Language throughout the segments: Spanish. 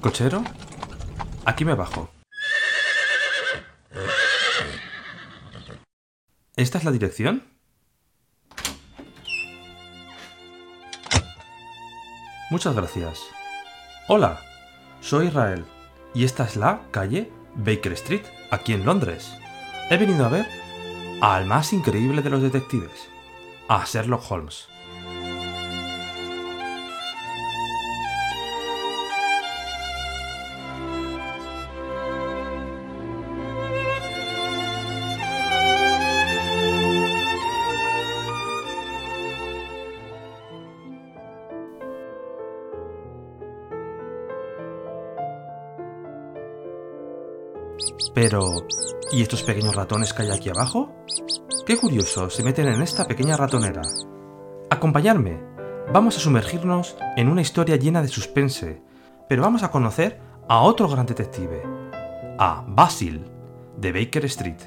¿Cochero? Aquí me bajo. ¿Esta es la dirección? Muchas gracias. Hola, soy Israel y esta es la calle Baker Street, aquí en Londres. He venido a ver al más increíble de los detectives, a Sherlock Holmes. Pero, ¿y estos pequeños ratones que hay aquí abajo? Qué curioso, se meten en esta pequeña ratonera. Acompañadme, vamos a sumergirnos en una historia llena de suspense, pero vamos a conocer a otro gran detective, a Basil, de Baker Street.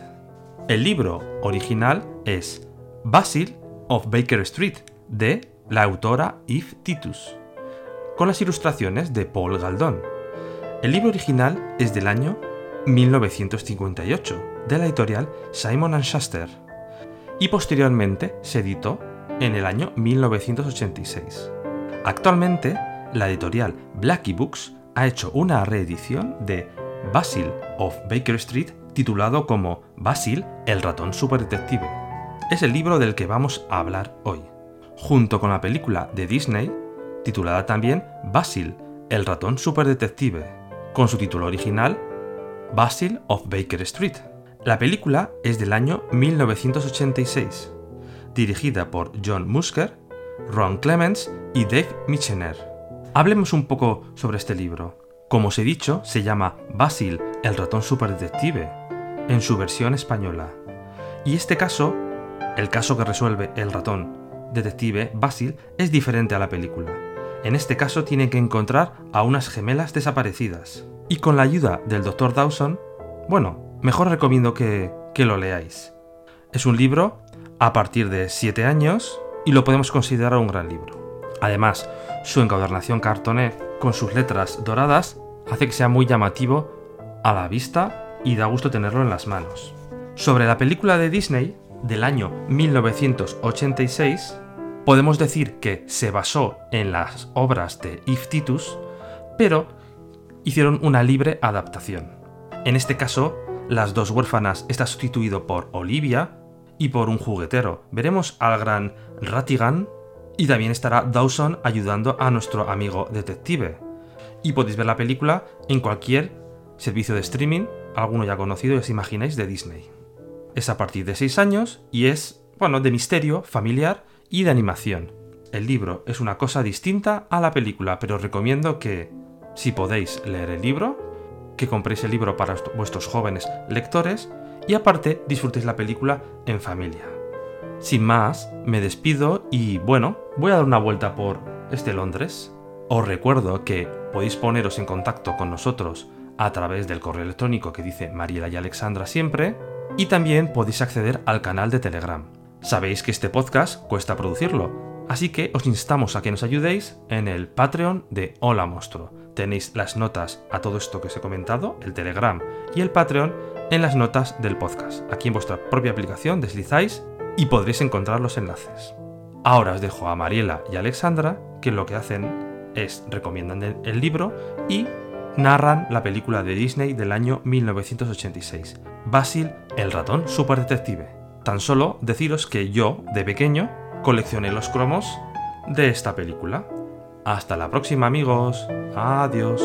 El libro original es Basil of Baker Street, de la autora Eve Titus, con las ilustraciones de Paul Galdón. El libro original es del año 1958 de la editorial Simon ⁇ Schuster y posteriormente se editó en el año 1986. Actualmente, la editorial Blackie Books ha hecho una reedición de Basil of Baker Street titulado como Basil el ratón superdetective. Es el libro del que vamos a hablar hoy, junto con la película de Disney titulada también Basil el ratón superdetective, con su título original Basil of Baker Street. La película es del año 1986, dirigida por John Musker, Ron Clements y Dave Michener. Hablemos un poco sobre este libro. Como os he dicho, se llama Basil, el ratón superdetective, en su versión española. Y este caso, el caso que resuelve el ratón detective Basil, es diferente a la película. En este caso tienen que encontrar a unas gemelas desaparecidas. Y con la ayuda del Dr. Dawson, bueno, mejor recomiendo que, que lo leáis. Es un libro a partir de 7 años y lo podemos considerar un gran libro. Además, su encuadernación cartoné con sus letras doradas hace que sea muy llamativo a la vista y da gusto tenerlo en las manos. Sobre la película de Disney del año 1986, podemos decir que se basó en las obras de Yves Titus, pero hicieron una libre adaptación. En este caso, las dos huérfanas está sustituido por Olivia y por un juguetero. Veremos al gran Ratigan y también estará Dawson ayudando a nuestro amigo detective. Y podéis ver la película en cualquier servicio de streaming, alguno ya conocido, os imagináis, de Disney. Es a partir de 6 años y es, bueno, de misterio, familiar y de animación. El libro es una cosa distinta a la película, pero os recomiendo que, si podéis leer el libro, que compréis el libro para vuestros jóvenes lectores y aparte disfrutéis la película en familia. Sin más, me despido y bueno, voy a dar una vuelta por este Londres. Os recuerdo que podéis poneros en contacto con nosotros a través del correo electrónico que dice Mariela y Alexandra siempre y también podéis acceder al canal de Telegram. Sabéis que este podcast cuesta producirlo, así que os instamos a que nos ayudéis en el Patreon de Hola Monstruo. Tenéis las notas a todo esto que os he comentado, el Telegram y el Patreon, en las notas del podcast. Aquí en vuestra propia aplicación deslizáis y podréis encontrar los enlaces. Ahora os dejo a Mariela y Alexandra, que lo que hacen es recomiendan el libro y narran la película de Disney del año 1986, Basil el ratón superdetective. Tan solo deciros que yo, de pequeño, coleccioné los cromos de esta película. Hasta la próxima amigos. Adiós.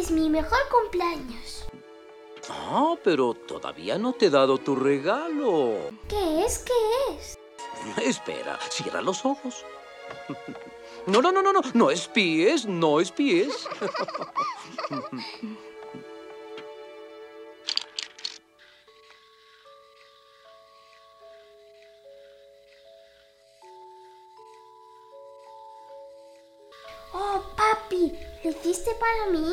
Es mi mejor cumpleaños. Ah, pero todavía no te he dado tu regalo. ¿Qué es? ¿Qué es? Espera, cierra los ojos. No, no, no, no, no, no espíes, no espíes. Oh, papi, ¿lo hiciste para mí?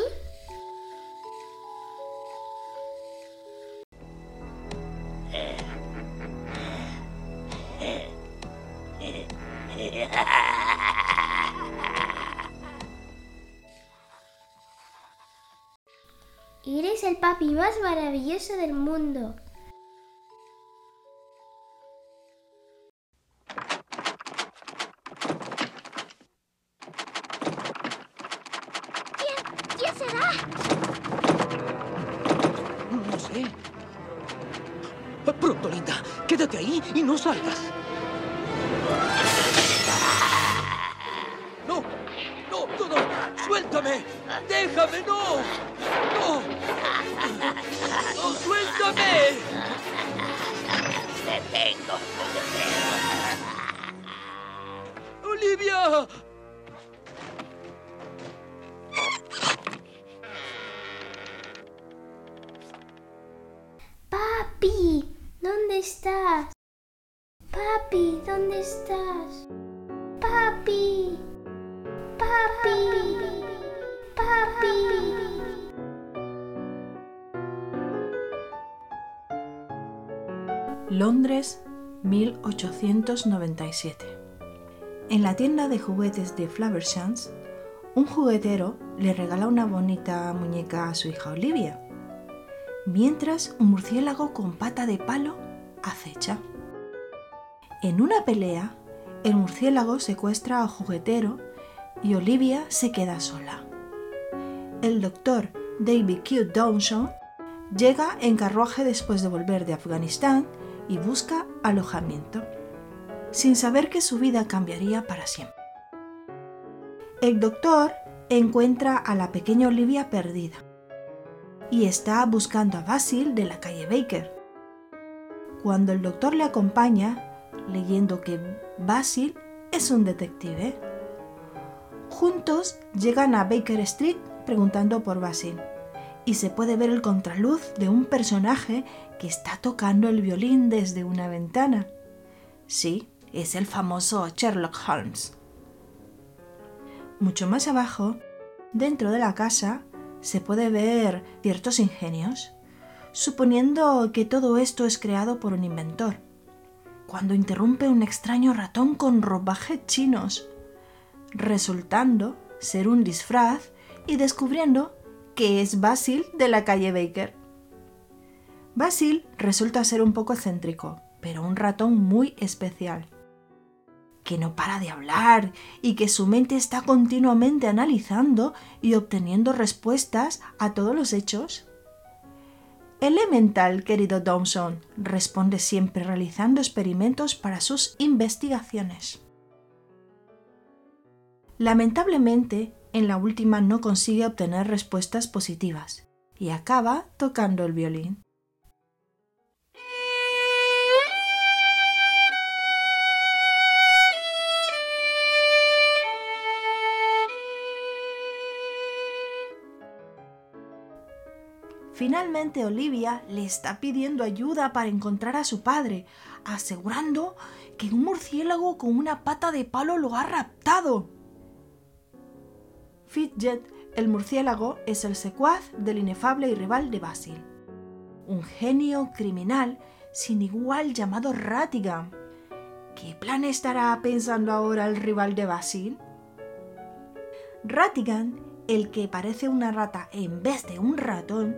Papi más maravilloso del mundo. Papi, ¿dónde estás? Papi, ¿dónde estás? Papi. Papi. Papi. Londres, 1897. En la tienda de juguetes de Flavershans, un juguetero le regala una bonita muñeca a su hija Olivia, mientras un murciélago con pata de palo acecha. En una pelea, el murciélago secuestra al juguetero y Olivia se queda sola. El doctor David Q. Dawson llega en carruaje después de volver de Afganistán y busca alojamiento, sin saber que su vida cambiaría para siempre. El doctor encuentra a la pequeña Olivia perdida y está buscando a Basil de la calle Baker. Cuando el doctor le acompaña, leyendo que Basil es un detective, juntos llegan a Baker Street preguntando por Basil y se puede ver el contraluz de un personaje que está tocando el violín desde una ventana. Sí, es el famoso Sherlock Holmes. Mucho más abajo, dentro de la casa, se puede ver ciertos ingenios, suponiendo que todo esto es creado por un inventor, cuando interrumpe un extraño ratón con ropajes chinos, resultando ser un disfraz y descubriendo que es Basil de la calle Baker. Basil resulta ser un poco excéntrico, pero un ratón muy especial, que no para de hablar y que su mente está continuamente analizando y obteniendo respuestas a todos los hechos. Elemental, querido Dawson, responde siempre realizando experimentos para sus investigaciones. Lamentablemente, en la última no consigue obtener respuestas positivas y acaba tocando el violín. Finalmente Olivia le está pidiendo ayuda para encontrar a su padre, asegurando que un murciélago con una pata de palo lo ha raptado. Fidget, el murciélago, es el secuaz del inefable y rival de Basil. Un genio criminal sin igual llamado Ratigan. ¿Qué plan estará pensando ahora el rival de Basil? Ratigan, el que parece una rata en vez de un ratón,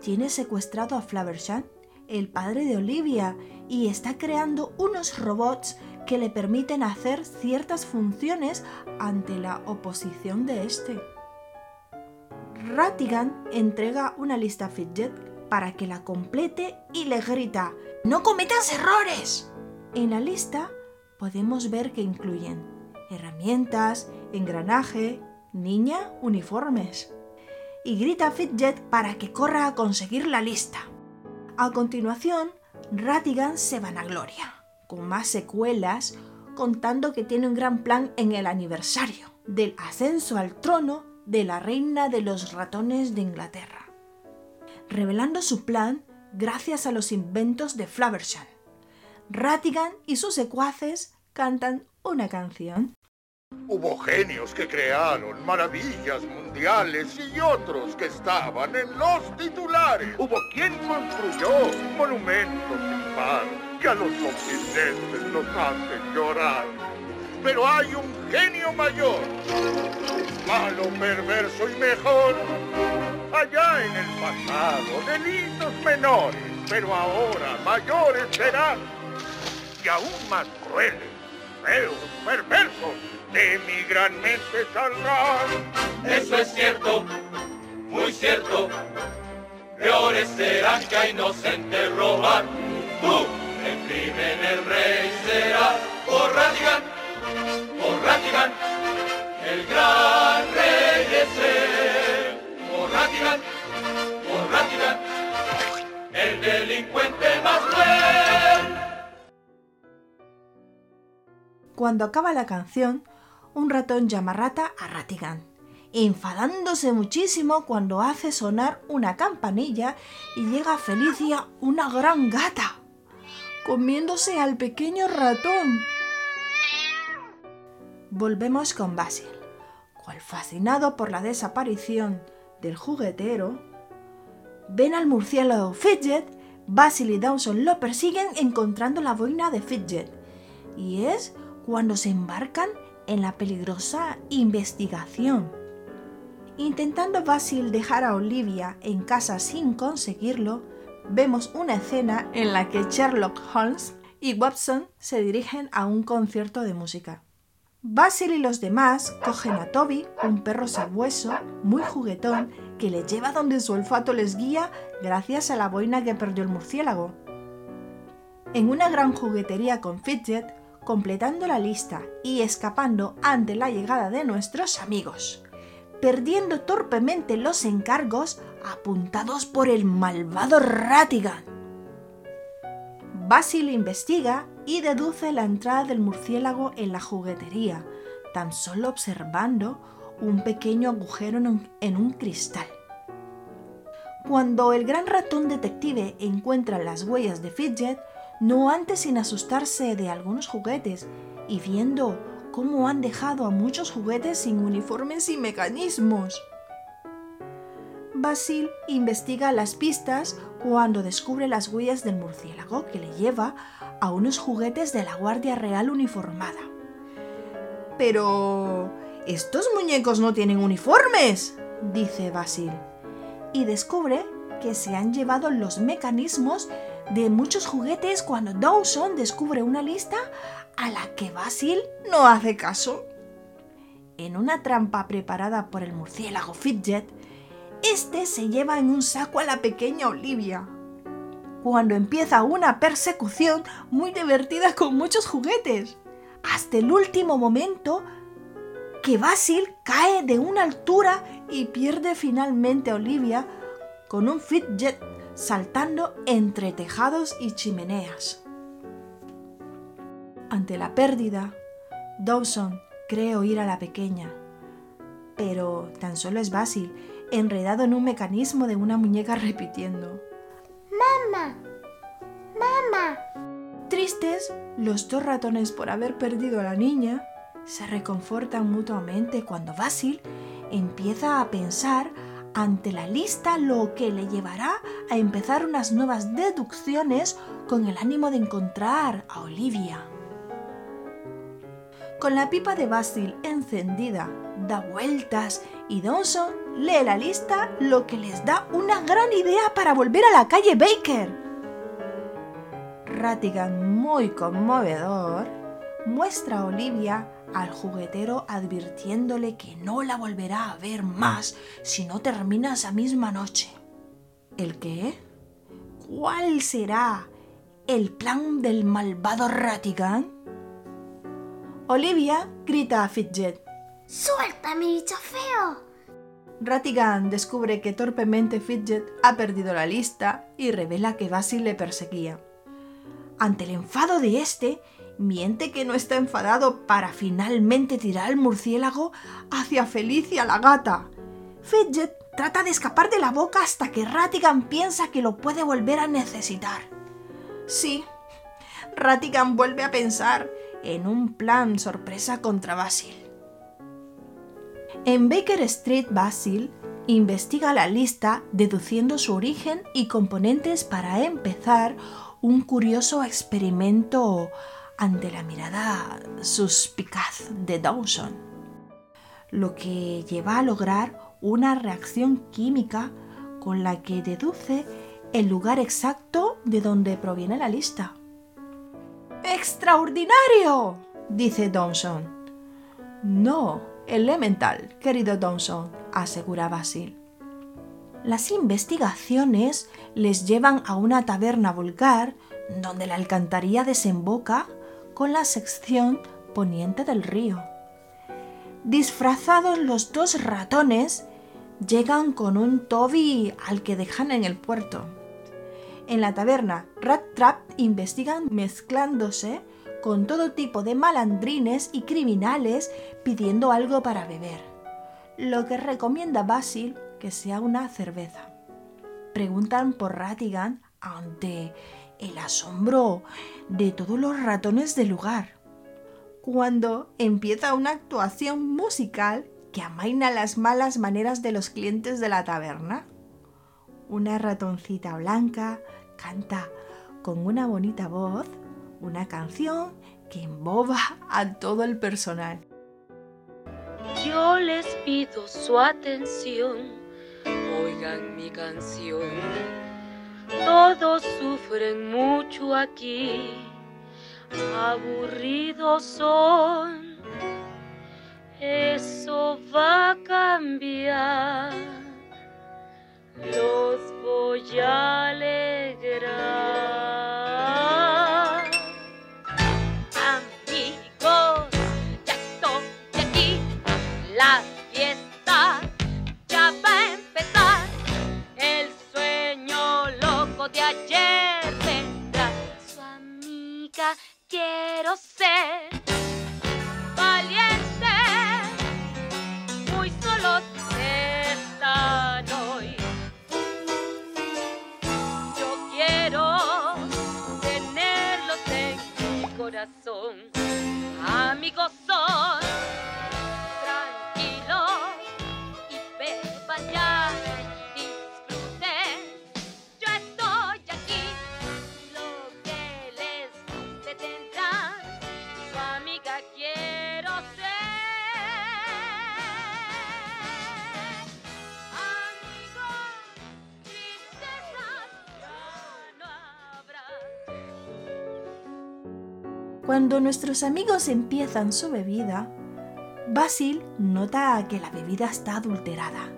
tiene secuestrado a Flavershan, el padre de Olivia, y está creando unos robots que le permiten hacer ciertas funciones ante la oposición de este. Ratigan entrega una lista a Fidget para que la complete y le grita ¡No cometas errores! En la lista podemos ver que incluyen herramientas, engranaje, niña, uniformes. Y grita a Fidget para que corra a conseguir la lista. A continuación, Ratigan se vanagloria, con más secuelas, contando que tiene un gran plan en el aniversario del ascenso al trono de la reina de los ratones de Inglaterra, revelando su plan gracias a los inventos de Flavershan. Ratigan y sus secuaces cantan una canción. Hubo genios que crearon maravillas mundiales y otros que estaban en los titulares. Hubo quien construyó monumentos sin par que a los occidentes nos hacen llorar. Pero hay un genio mayor, malo, perverso y mejor. Allá en el pasado, delitos menores, pero ahora mayores serán. Y aún más crueles, feos, perversos de mi gran mente saldrán. Eso es cierto, muy cierto. Peores serán que a inocente robar. Tú, en crimen el rey será por Ratigan, por Ratigan, el gran rey es él. Por Ratigan, por Ratigan, el delincuente más cruel. Cuando acaba la canción, un ratón llama rata a Ratigan, enfadándose muchísimo cuando hace sonar una campanilla y llega Felicia una gran gata, comiéndose al pequeño ratón. Volvemos con Basil, cual fascinado por la desaparición del juguetero, ven al murciélago Fidget, Basil y Dawson lo persiguen encontrando la boina de Fidget, y es cuando se embarcan en la peligrosa investigación. Intentando Basil dejar a Olivia en casa sin conseguirlo, vemos una escena en la que Sherlock Holmes y Watson se dirigen a un concierto de música. Basil y los demás cogen a Toby, un perro sabueso, muy juguetón, que le lleva donde su olfato les guía gracias a la boina que perdió el murciélago. En una gran juguetería con Fidget, completando la lista y escapando ante la llegada de nuestros amigos, perdiendo torpemente los encargos apuntados por el malvado Ratigan. Basil investiga y deduce la entrada del murciélago en la juguetería, tan solo observando un pequeño agujero en un, en un cristal. Cuando el gran ratón detective encuentra las huellas de Fidget, no antes sin asustarse de algunos juguetes y viendo cómo han dejado a muchos juguetes sin uniformes y mecanismos. Basil investiga las pistas cuando descubre las huellas del murciélago que le lleva a unos juguetes de la Guardia Real uniformada. Pero... estos muñecos no tienen uniformes, dice Basil, y descubre que se han llevado los mecanismos de muchos juguetes cuando Dawson descubre una lista a la que Basil no hace caso. En una trampa preparada por el murciélago Fidget, este se lleva en un saco a la pequeña Olivia. Cuando empieza una persecución muy divertida con muchos juguetes, hasta el último momento que Basil cae de una altura y pierde finalmente a Olivia con un Fidget saltando entre tejados y chimeneas. Ante la pérdida, Dawson cree oír a la pequeña, pero tan solo es Basil, enredado en un mecanismo de una muñeca repitiendo. Mamá, mamá. Tristes, los dos ratones por haber perdido a la niña se reconfortan mutuamente cuando Basil empieza a pensar ante la lista lo que le llevará a empezar unas nuevas deducciones con el ánimo de encontrar a Olivia. Con la pipa de Basil encendida, da vueltas y Dawson lee la lista, lo que les da una gran idea para volver a la calle Baker. Ratigan, muy conmovedor, muestra a Olivia al juguetero advirtiéndole que no la volverá a ver más si no termina esa misma noche. ¿El qué? ¿Cuál será el plan del malvado Ratigan? Olivia grita a Fidget. ¡Suéltame, bicho feo! Ratigan descubre que torpemente Fidget ha perdido la lista y revela que Basil le perseguía. Ante el enfado de este, miente que no está enfadado para finalmente tirar al murciélago hacia Felicia la gata. Fidget trata de escapar de la boca hasta que Ratigan piensa que lo puede volver a necesitar. Sí, Ratigan vuelve a pensar en un plan sorpresa contra Basil. En Baker Street, Basil investiga la lista deduciendo su origen y componentes para empezar un curioso experimento ante la mirada suspicaz de Dawson, lo que lleva a lograr una reacción química con la que deduce el lugar exacto de donde proviene la lista. ¡Extraordinario! dice Dawson. No, elemental, querido Dawson, asegura Basil. Las investigaciones les llevan a una taberna vulgar donde la alcantarilla desemboca con la sección poniente del río. Disfrazados los dos ratones, llegan con un Toby al que dejan en el puerto. En la taberna, Rat Trap investigan mezclándose con todo tipo de malandrines y criminales pidiendo algo para beber, lo que recomienda Basil que sea una cerveza. Preguntan por Ratigan ante el asombro de todos los ratones del lugar. Cuando empieza una actuación musical que amaina las malas maneras de los clientes de la taberna. Una ratoncita blanca canta con una bonita voz una canción que emboba a todo el personal. Yo les pido su atención, oigan mi canción. Todos sufren mucho aquí, aburridos son. Eso va a cambiar, los voy a alegrar. Quiero ser valiente, muy solo están hoy. Yo quiero tenerlos en mi corazón, amigos son. Cuando nuestros amigos empiezan su bebida, Basil nota que la bebida está adulterada.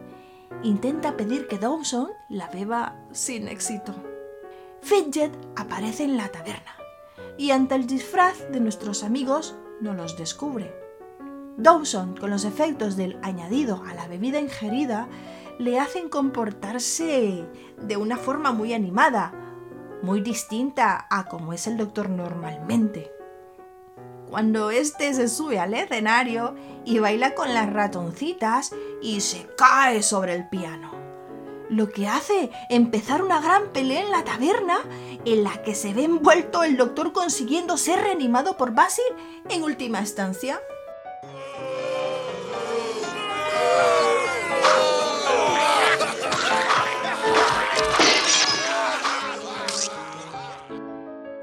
Intenta pedir que Dawson la beba sin éxito. Fidget aparece en la taberna y ante el disfraz de nuestros amigos no los descubre. Dawson, con los efectos del añadido a la bebida ingerida, le hacen comportarse de una forma muy animada, muy distinta a como es el doctor normalmente cuando éste se sube al escenario y baila con las ratoncitas y se cae sobre el piano. Lo que hace empezar una gran pelea en la taberna en la que se ve envuelto el doctor consiguiendo ser reanimado por Basil en última instancia.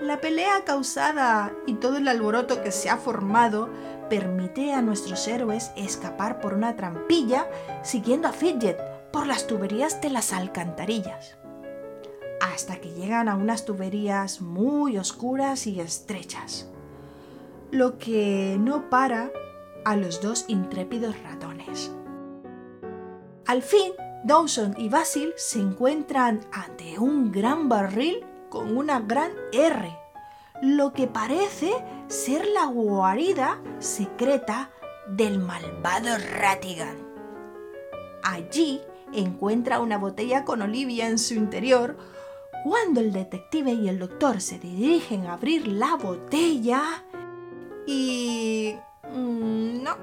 La pelea causada y todo el alboroto que se ha formado permite a nuestros héroes escapar por una trampilla siguiendo a Fidget por las tuberías de las alcantarillas, hasta que llegan a unas tuberías muy oscuras y estrechas, lo que no para a los dos intrépidos ratones. Al fin, Dawson y Basil se encuentran ante un gran barril con una gran R, lo que parece ser la guarida secreta del malvado Ratigan. Allí encuentra una botella con Olivia en su interior. Cuando el detective y el doctor se dirigen a abrir la botella y... mm, no,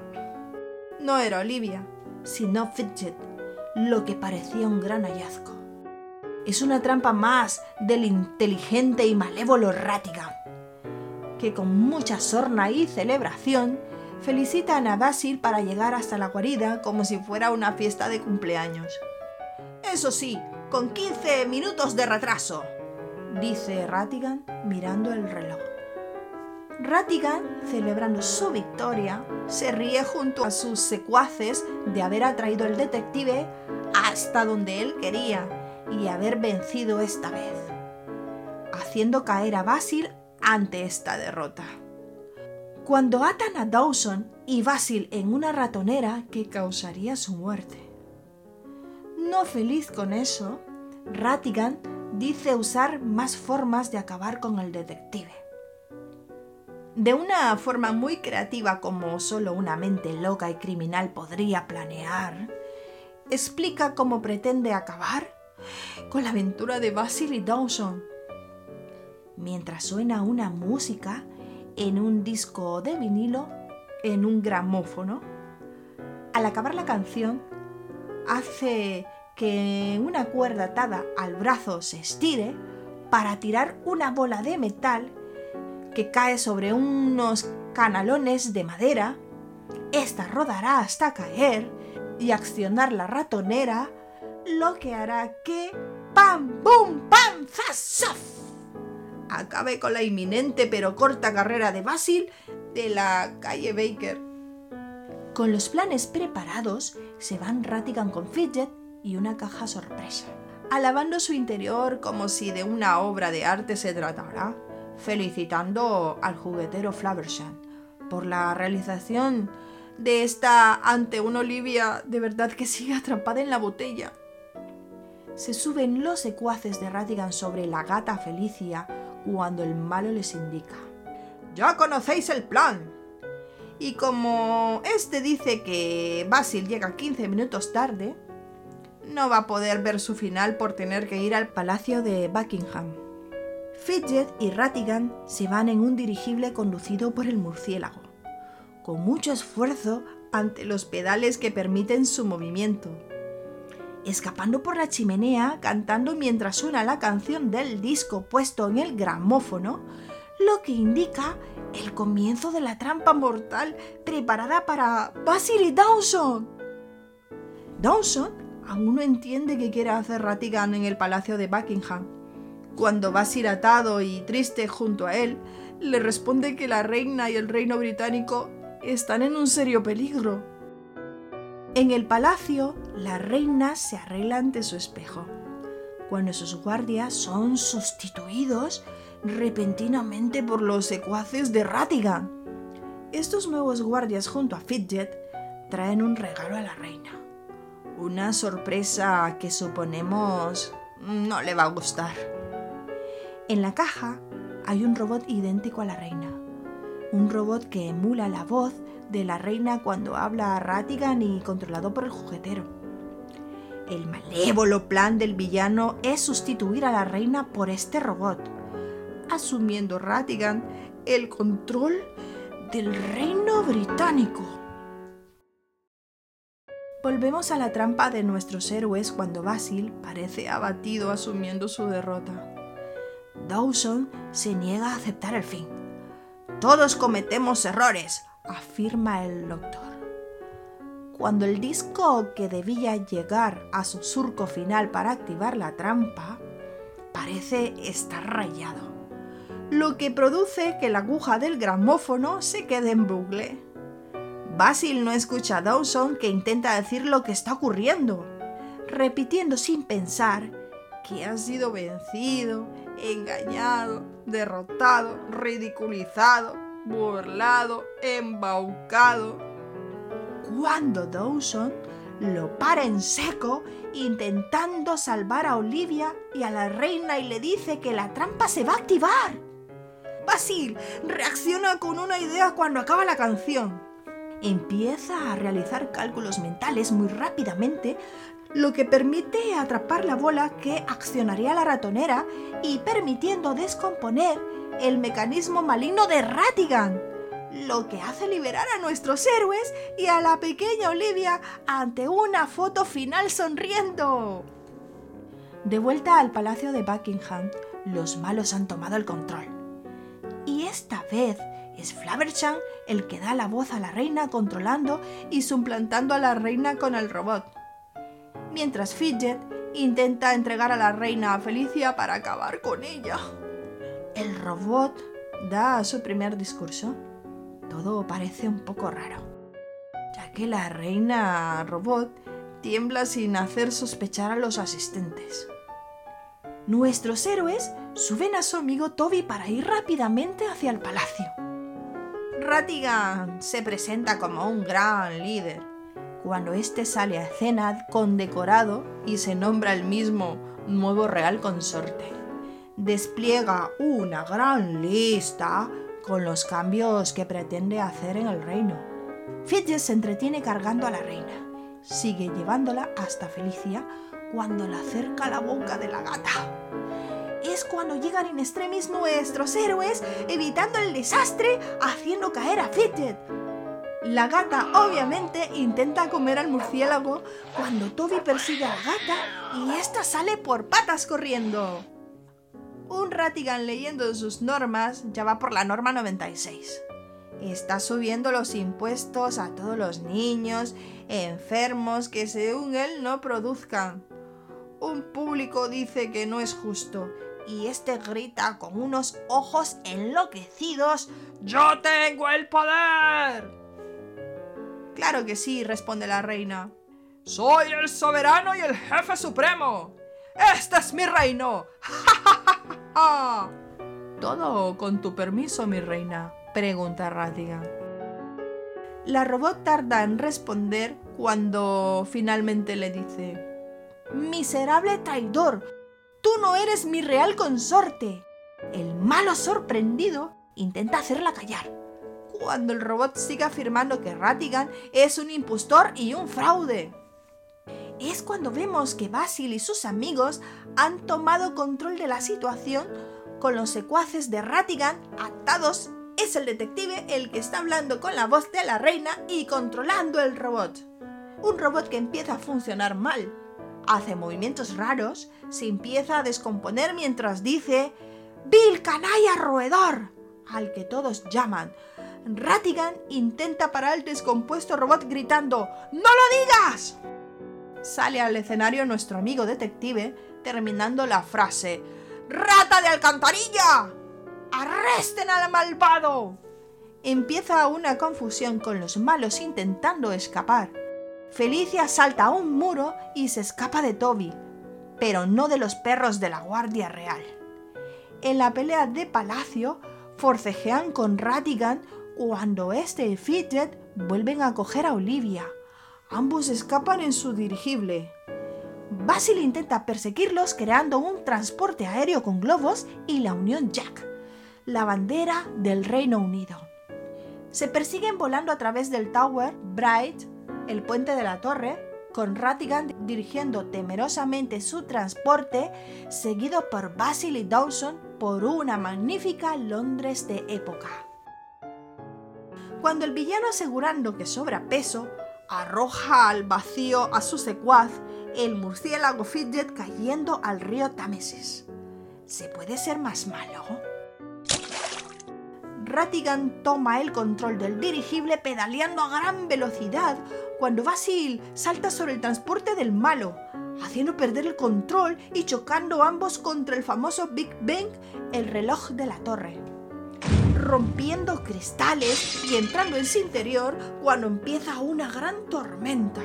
no era Olivia, sino Fidget, lo que parecía un gran hallazgo. Es una trampa más del inteligente y malévolo Ratigan, que con mucha sorna y celebración felicitan a Basil para llegar hasta la guarida como si fuera una fiesta de cumpleaños. Eso sí, con 15 minutos de retraso, dice Ratigan mirando el reloj. Ratigan, celebrando su victoria, se ríe junto a sus secuaces de haber atraído al detective hasta donde él quería y haber vencido esta vez, haciendo caer a Basil ante esta derrota. Cuando atan a Dawson y Basil en una ratonera que causaría su muerte. No feliz con eso, Ratigan dice usar más formas de acabar con el detective. De una forma muy creativa como solo una mente loca y criminal podría planear, explica cómo pretende acabar con la aventura de Basil y Dawson. Mientras suena una música en un disco de vinilo, en un gramófono, al acabar la canción, hace que una cuerda atada al brazo se estire para tirar una bola de metal que cae sobre unos canalones de madera. Esta rodará hasta caer y accionar la ratonera, lo que hará que ¡pam, bum, pam, zas! Acabe con la inminente pero corta carrera de Basil de la calle Baker. Con los planes preparados, se van Ratigan con Fidget y una caja sorpresa, alabando su interior como si de una obra de arte se tratara, felicitando al juguetero Flavershan por la realización de esta ante una Olivia de verdad que sigue atrapada en la botella. Se suben los secuaces de Ratigan sobre la gata Felicia cuando el malo les indica. Ya conocéis el plan. Y como este dice que Basil llega 15 minutos tarde, no va a poder ver su final por tener que ir al palacio de Buckingham. Fidget y Ratigan se van en un dirigible conducido por el murciélago, con mucho esfuerzo ante los pedales que permiten su movimiento. Escapando por la chimenea, cantando mientras suena la canción del disco puesto en el gramófono, lo que indica el comienzo de la trampa mortal preparada para Basil Dawson. Dawson aún no entiende qué quiere hacer Ratigan en el palacio de Buckingham. Cuando Basil atado y triste junto a él, le responde que la reina y el reino británico están en un serio peligro. En el palacio, la reina se arregla ante su espejo, cuando sus guardias son sustituidos repentinamente por los secuaces de Ratigan. Estos nuevos guardias junto a Fidget traen un regalo a la reina. Una sorpresa que suponemos no le va a gustar. En la caja hay un robot idéntico a la reina. Un robot que emula la voz de la reina cuando habla a Ratigan y controlado por el juguetero. El malévolo plan del villano es sustituir a la reina por este robot, asumiendo Ratigan el control del reino británico. Volvemos a la trampa de nuestros héroes cuando Basil parece abatido asumiendo su derrota. Dawson se niega a aceptar el fin. Todos cometemos errores, afirma el doctor. Cuando el disco que debía llegar a su surco final para activar la trampa parece estar rayado, lo que produce que la aguja del gramófono se quede en bucle. Basil no escucha a Dawson que intenta decir lo que está ocurriendo, repitiendo sin pensar que ha sido vencido, engañado, derrotado, ridiculizado, burlado, embaucado. Cuando Dawson lo para en seco intentando salvar a Olivia y a la reina y le dice que la trampa se va a activar. Basil reacciona con una idea cuando acaba la canción. empieza a realizar cálculos mentales muy rápidamente, lo que permite atrapar la bola que accionaría la ratonera y permitiendo descomponer el mecanismo maligno de Ratigan, lo que hace liberar a nuestros héroes y a la pequeña Olivia ante una foto final sonriendo. De vuelta al palacio de Buckingham, los malos han tomado el control. Y esta vez es Flaverchan el que da la voz a la reina controlando y suplantando a la reina con el robot. Mientras Fidget intenta entregar a la reina a Felicia para acabar con ella. El robot da su primer discurso. Todo parece un poco raro, ya que la reina robot tiembla sin hacer sospechar a los asistentes. Nuestros héroes suben a su amigo Toby para ir rápidamente hacia el palacio. Ratigan se presenta como un gran líder. Cuando éste sale a escena condecorado y se nombra el mismo nuevo real consorte. Despliega una gran lista con los cambios que pretende hacer en el reino. Fidget se entretiene cargando a la reina. Sigue llevándola hasta Felicia cuando la acerca la boca de la gata es cuando llegan en extremis nuestros héroes, evitando el desastre, haciendo caer a Fidget. La gata obviamente intenta comer al murciélago cuando Toby persigue a la gata y ésta sale por patas corriendo. Un Ratigan leyendo sus normas ya va por la norma 96. Está subiendo los impuestos a todos los niños enfermos que según él no produzcan. Un público dice que no es justo y este grita con unos ojos enloquecidos, ¡Yo tengo el poder! Claro que sí, responde la reina. Soy el soberano y el jefe supremo. Este es mi reino. Todo con tu permiso, mi reina, pregunta Ratigan. La robot tarda en responder cuando finalmente le dice, Miserable traidor, Tú no eres mi real consorte. El malo sorprendido intenta hacerla callar. Cuando el robot sigue afirmando que Ratigan es un impostor y un fraude. Es cuando vemos que Basil y sus amigos han tomado control de la situación con los secuaces de Ratigan atados. Es el detective el que está hablando con la voz de la reina y controlando el robot. Un robot que empieza a funcionar mal, hace movimientos raros, se empieza a descomponer mientras dice ¡Bill canalla roedor! al que todos llaman. Ratigan intenta parar el descompuesto robot gritando ¡No lo digas! Sale al escenario nuestro amigo detective terminando la frase ¡Rata de alcantarilla! ¡Arresten al malvado! Empieza una confusión con los malos intentando escapar. Felicia salta a un muro y se escapa de Toby, pero no de los perros de la Guardia Real. En la pelea de palacio, forcejean con Ratigan cuando este y Fidget vuelven a coger a Olivia. Ambos escapan en su dirigible. Basil intenta perseguirlos creando un transporte aéreo con globos y la Unión Jack, la bandera del Reino Unido. Se persiguen volando a través del Tower, Bright, el puente de la torre, con Ratigan dirigiendo temerosamente su transporte, seguido por Basil y Dawson por una magnífica Londres de época. Cuando el villano asegurando que sobra peso, arroja al vacío a su secuaz, el murciélago Fidget cayendo al río Támesis. ¿Se puede ser más malo? Ratigan toma el control del dirigible pedaleando a gran velocidad cuando Basil salta sobre el transporte del malo, haciendo perder el control y chocando ambos contra el famoso Big Bang, el reloj de la torre. Rompiendo cristales y entrando en su interior cuando empieza una gran tormenta.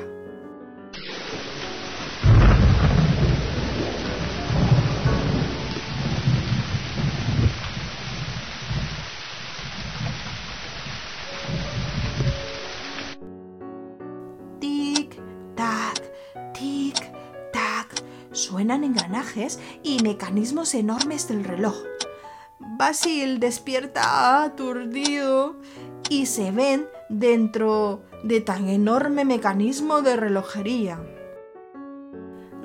suenan engranajes y mecanismos enormes del reloj. Basil despierta aturdido y se ven dentro de tan enorme mecanismo de relojería.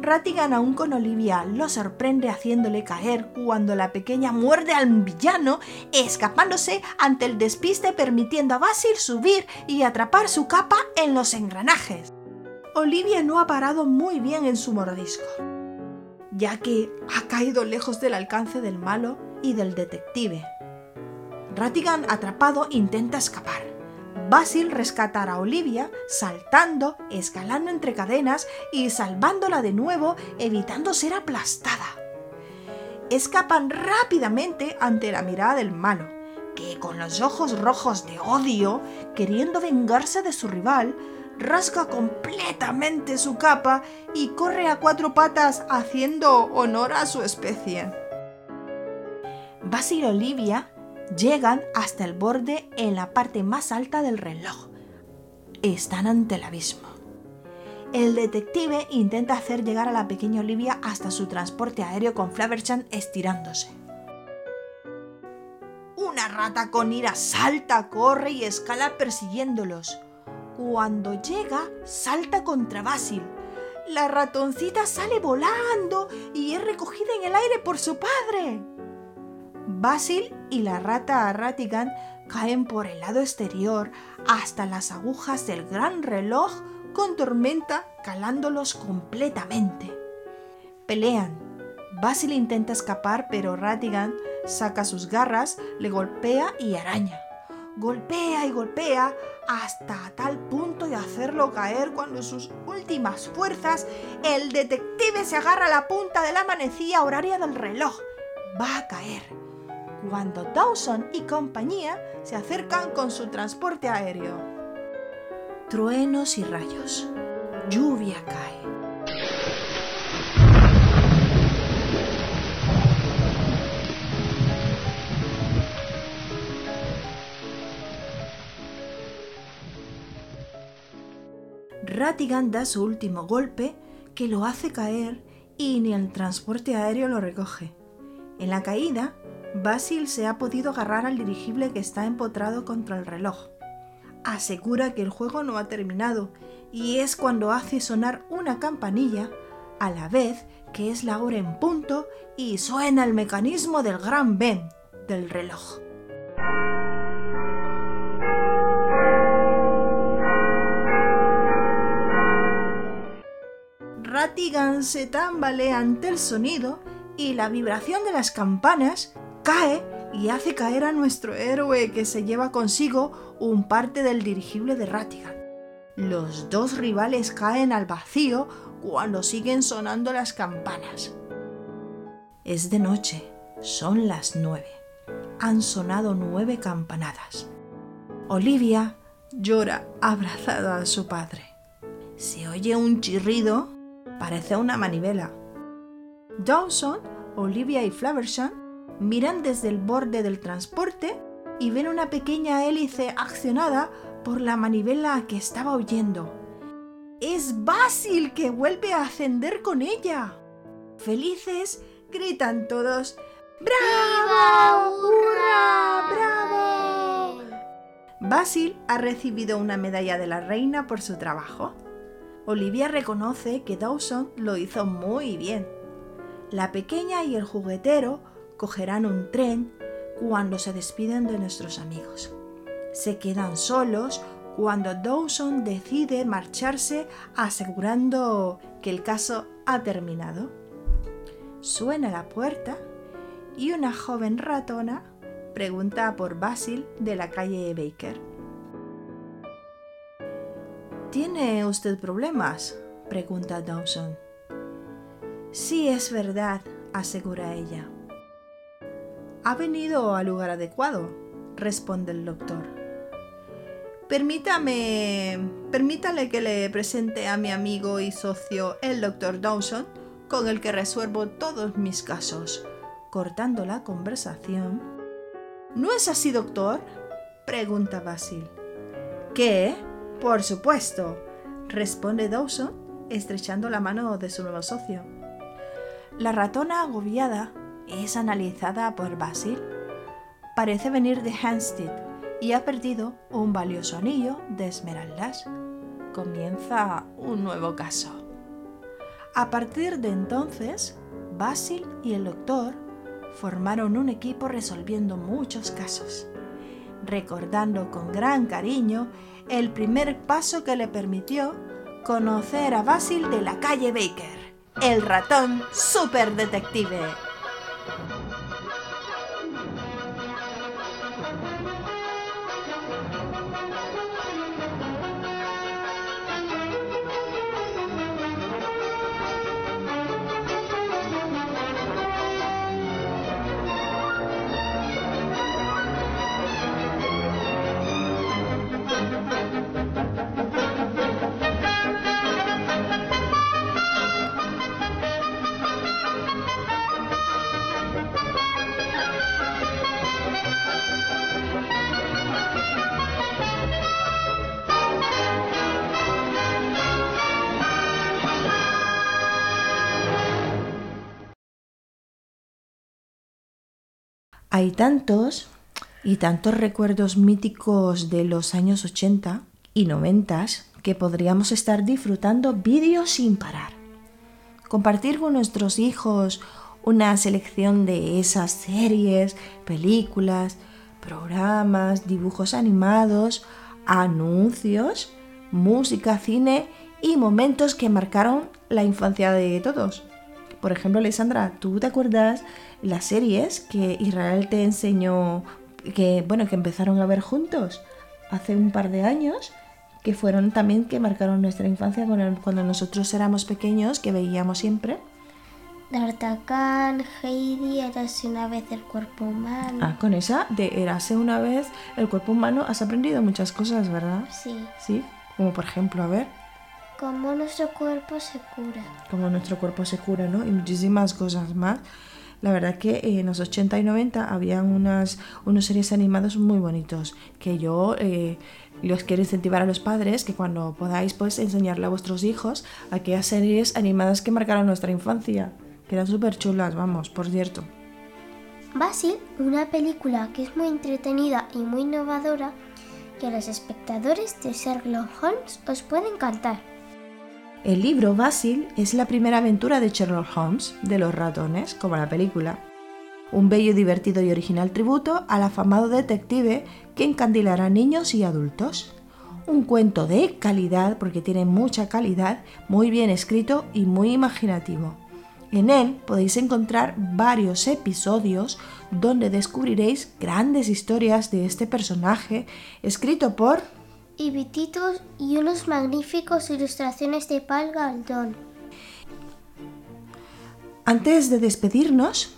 Ratigan aún con Olivia lo sorprende haciéndole caer cuando la pequeña muerde al villano, escapándose ante el despiste permitiendo a Basil subir y atrapar su capa en los engranajes. Olivia no ha parado muy bien en su mordisco, ya que ha caído lejos del alcance del malo y del detective. Ratigan, atrapado, intenta escapar. Basil rescatará a Olivia saltando, escalando entre cadenas y salvándola de nuevo, evitando ser aplastada. Escapan rápidamente ante la mirada del malo, que con los ojos rojos de odio, queriendo vengarse de su rival, rasga completamente su capa y corre a cuatro patas haciendo honor a su especie. Basil y Olivia llegan hasta el borde en la parte más alta del reloj. Están ante el abismo. El detective intenta hacer llegar a la pequeña Olivia hasta su transporte aéreo con Flaverchan estirándose. Una rata con ira salta, corre y escala persiguiéndolos. Cuando llega, salta contra Basil. La ratoncita sale volando y es recogida en el aire por su padre. Basil y la rata Ratigan caen por el lado exterior hasta las agujas del gran reloj con tormenta calándolos completamente. Pelean. Basil intenta escapar, pero Ratigan saca sus garras, le golpea y araña. Golpea y golpea hasta tal punto de hacerlo caer cuando sus últimas fuerzas, el detective se agarra a la punta de la manecilla horaria del reloj. Va a caer cuando Dawson y compañía se acercan con su transporte aéreo. Truenos y rayos. Lluvia cae. Ratigan da su último golpe que lo hace caer y ni el transporte aéreo lo recoge. En la caída, Basil se ha podido agarrar al dirigible que está empotrado contra el reloj. Asegura que el juego no ha terminado y es cuando hace sonar una campanilla a la vez que es la hora en punto y suena el mecanismo del gran Ben del reloj. Ratigan se tambalea ante el sonido y la vibración de las campanas cae y hace caer a nuestro héroe que se lleva consigo un parte del dirigible de Ratigan. Los dos rivales caen al vacío cuando siguen sonando las campanas. Es de noche, son las nueve. Han sonado nueve campanadas. Olivia llora abrazada a su padre. Se oye un chirrido, parece una manivela. Dawson, Olivia y Flaversham miran desde el borde del transporte y ven una pequeña hélice accionada por la manivela que estaba oyendo. ¡Es Basil que vuelve a ascender con ella! Felices, gritan todos. ¡Bravo! ¡Hurra! ¡Bravo! Basil ha recibido una medalla de la reina por su trabajo. Olivia reconoce que Dawson lo hizo muy bien. La pequeña y el juguetero cogerán un tren cuando se despiden de nuestros amigos. Se quedan solos cuando Dawson decide marcharse asegurando que el caso ha terminado. Suena la puerta y una joven ratona pregunta por Basil de la calle Baker. ¿Tiene usted problemas? pregunta Dawson. Sí, es verdad, asegura ella. Ha venido al lugar adecuado, responde el doctor. Permítame. Permítale que le presente a mi amigo y socio, el doctor Dawson, con el que resuelvo todos mis casos. Cortando la conversación. ¿No es así, doctor? pregunta Basil. ¿Qué? Por supuesto, responde Dawson, estrechando la mano de su nuevo socio. La ratona agobiada es analizada por Basil, parece venir de Hampstead y ha perdido un valioso anillo de esmeraldas. Comienza un nuevo caso. A partir de entonces, Basil y el doctor formaron un equipo resolviendo muchos casos, recordando con gran cariño el primer paso que le permitió conocer a Basil de la calle Baker, el ratón superdetective. Hay tantos y tantos recuerdos míticos de los años 80 y 90 que podríamos estar disfrutando vídeos sin parar. Compartir con nuestros hijos una selección de esas series, películas, programas, dibujos animados, anuncios, música, cine y momentos que marcaron la infancia de todos. Por ejemplo, Alessandra, ¿tú te acuerdas las series que Israel te enseñó, que bueno, que empezaron a ver juntos hace un par de años, que fueron también que marcaron nuestra infancia cuando nosotros éramos pequeños, que veíamos siempre. D'Artagnan, Heidi, Érase una vez el cuerpo humano. Ah, con esa de Érase una vez el cuerpo humano has aprendido muchas cosas, ¿verdad? Sí. Sí, como por ejemplo, a ver, Cómo nuestro cuerpo se cura. como nuestro cuerpo se cura, ¿no? Y muchísimas cosas más. La verdad que en los 80 y 90 habían unas, unos series animados muy bonitos que yo eh, los quiero incentivar a los padres que cuando podáis pues enseñarle a vuestros hijos aquellas series animadas que marcaron nuestra infancia, que eran súper chulas, vamos, por cierto. Basil, una película que es muy entretenida y muy innovadora que a los espectadores de Sherlock Holmes os puede encantar. El libro Basil es la primera aventura de Sherlock Holmes de los ratones, como la película. Un bello, divertido y original tributo al afamado detective que encandilará niños y adultos. Un cuento de calidad, porque tiene mucha calidad, muy bien escrito y muy imaginativo. En él podéis encontrar varios episodios donde descubriréis grandes historias de este personaje, escrito por Y vititos y unos magníficos ilustraciones de Paul Galdón. Antes de despedirnos,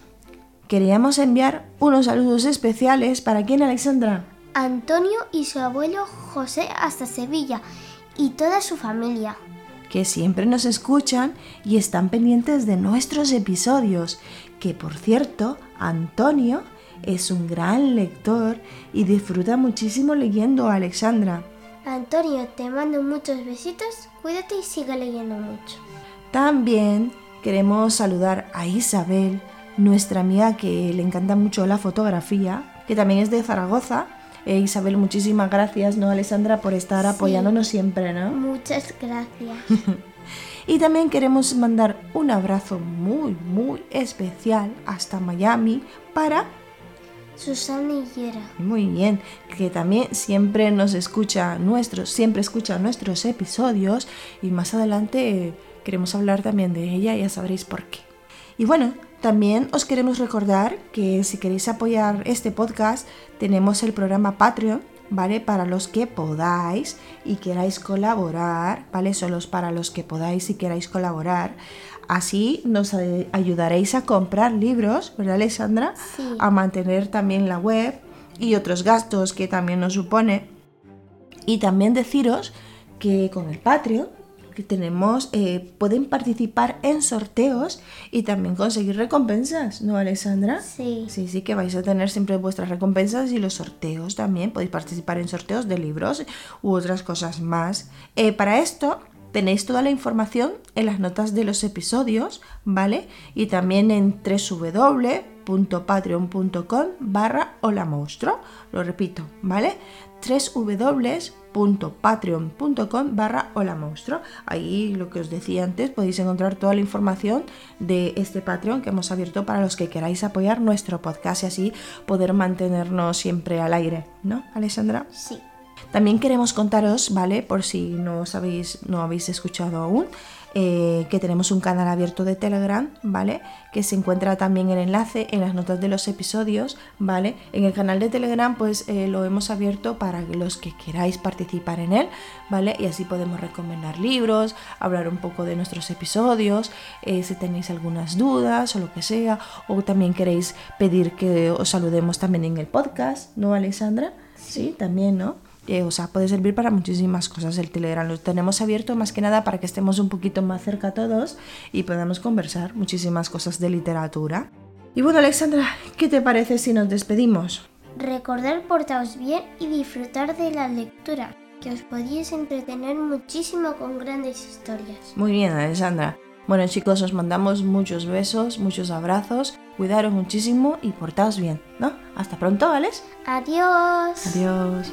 queríamos enviar unos saludos especiales para quién, Alexandra. Antonio y su abuelo José hasta Sevilla y toda su familia. que siempre nos escuchan y están pendientes de nuestros episodios, que por cierto, Antonio es un gran lector y disfruta muchísimo leyendo a Alexandra. Antonio, te mando muchos besitos, cuídate y sigue leyendo mucho. También queremos saludar a Isabel, nuestra amiga que le encanta mucho la fotografía, que también es de Zaragoza. Eh, Isabel, muchísimas gracias, ¿no, Alexandra, por estar apoyándonos siempre, ¿no? Muchas gracias. Y también queremos mandar un abrazo muy, muy especial hasta Miami para, Susana Yera. muy bien, que también siempre nos escucha nuestros, siempre escucha nuestros episodios y más adelante eh, queremos hablar también de ella, ya sabréis por qué. Y bueno, también os queremos recordar que si queréis apoyar este podcast, tenemos el programa Patreon, ¿vale? Para los que podáis y queráis colaborar, ¿vale? Solo es para los que podáis y queráis colaborar. Así nos ayudaréis a comprar libros, ¿verdad, Alexandra? Sí. A mantener también la web y otros gastos que también nos supone. Y también deciros que con el Patreon que tenemos, eh, pueden participar en sorteos y también conseguir recompensas, ¿no, Alexandra? Sí. Sí, sí, que vais a tener siempre vuestras recompensas y los sorteos también. Podéis participar en sorteos de libros u otras cosas más. Eh, para esto Tenéis toda la información en las notas de los episodios, ¿vale? Y también en www.patreon.com barra hola monstruo. Lo repito, ¿vale? www.patreon.com barra hola monstruo. Ahí lo que os decía antes, podéis encontrar toda la información de este Patreon que hemos abierto para los que queráis apoyar nuestro podcast y así poder mantenernos siempre al aire, ¿no, Alessandra? Sí. También queremos contaros, ¿vale? Por si no sabéis, no habéis escuchado aún, eh, que tenemos un canal abierto de Telegram, ¿vale? Que se encuentra también el enlace en las notas de los episodios, ¿vale? En el canal de Telegram, pues eh, lo hemos abierto para los que queráis participar en él, ¿vale? Y así podemos recomendar libros, hablar un poco de nuestros episodios, eh, si tenéis algunas dudas o lo que sea, o también queréis pedir que os saludemos también en el podcast, ¿no, Alessandra? Sí, también, ¿no? Eh, o sea, puede servir para muchísimas cosas el Telegram. Lo tenemos abierto más que nada para que estemos un poquito más cerca todos y podamos conversar muchísimas cosas de literatura. Y bueno, Alexandra, ¿qué te parece si nos despedimos? Recordar portaos bien y disfrutar de la lectura, que os podéis entretener muchísimo con grandes historias. Muy bien, Alexandra. Bueno chicos, os mandamos muchos besos, muchos abrazos, cuidaros muchísimo y portaos bien, ¿no? Hasta pronto, Alex. Adiós. Adiós.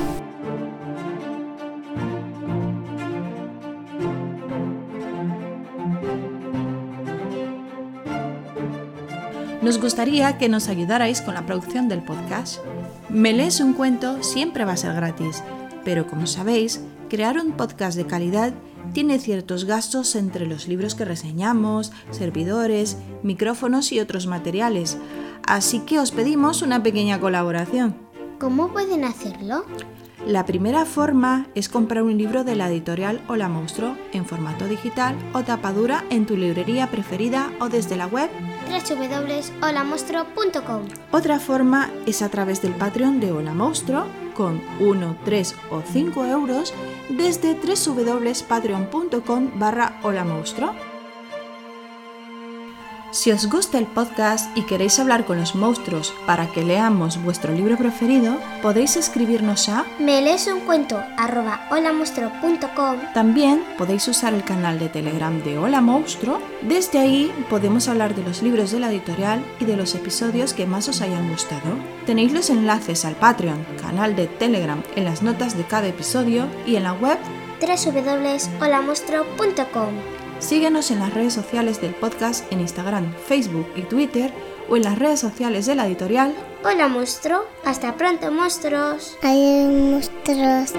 Nos gustaría que nos ayudarais con la producción del podcast. Me lees un cuento siempre va a ser gratis, pero como sabéis, crear un podcast de calidad tiene ciertos gastos entre los libros que reseñamos, servidores, micrófonos y otros materiales, así que os pedimos una pequeña colaboración. ¿Cómo pueden hacerlo? La primera forma es comprar un libro de la editorial Hola Monstruo en formato digital o tapadura en tu librería preferida o desde la web www.holamonstruo.com. Otra forma es a través del Patreon de Hola Monstruo con 1, 3 o 5 euros desde www.patreon.com barra Hola Monstruo. Si os gusta el podcast y queréis hablar con los monstruos para que leamos vuestro libro preferido, podéis escribirnos a Me lees un cuento arroba holamonstruo.com. También podéis usar el canal de Telegram de Hola Monstruo. Desde ahí podemos hablar de los libros de la editorial y de los episodios que más os hayan gustado. Tenéis los enlaces al Patreon, canal de Telegram en las notas de cada episodio y en la web www.holamonstruo.com. Síguenos en las redes sociales del podcast en Instagram, Facebook y Twitter o en las redes sociales de la editorial. Hola monstruo, hasta pronto monstruos. Hay monstruos.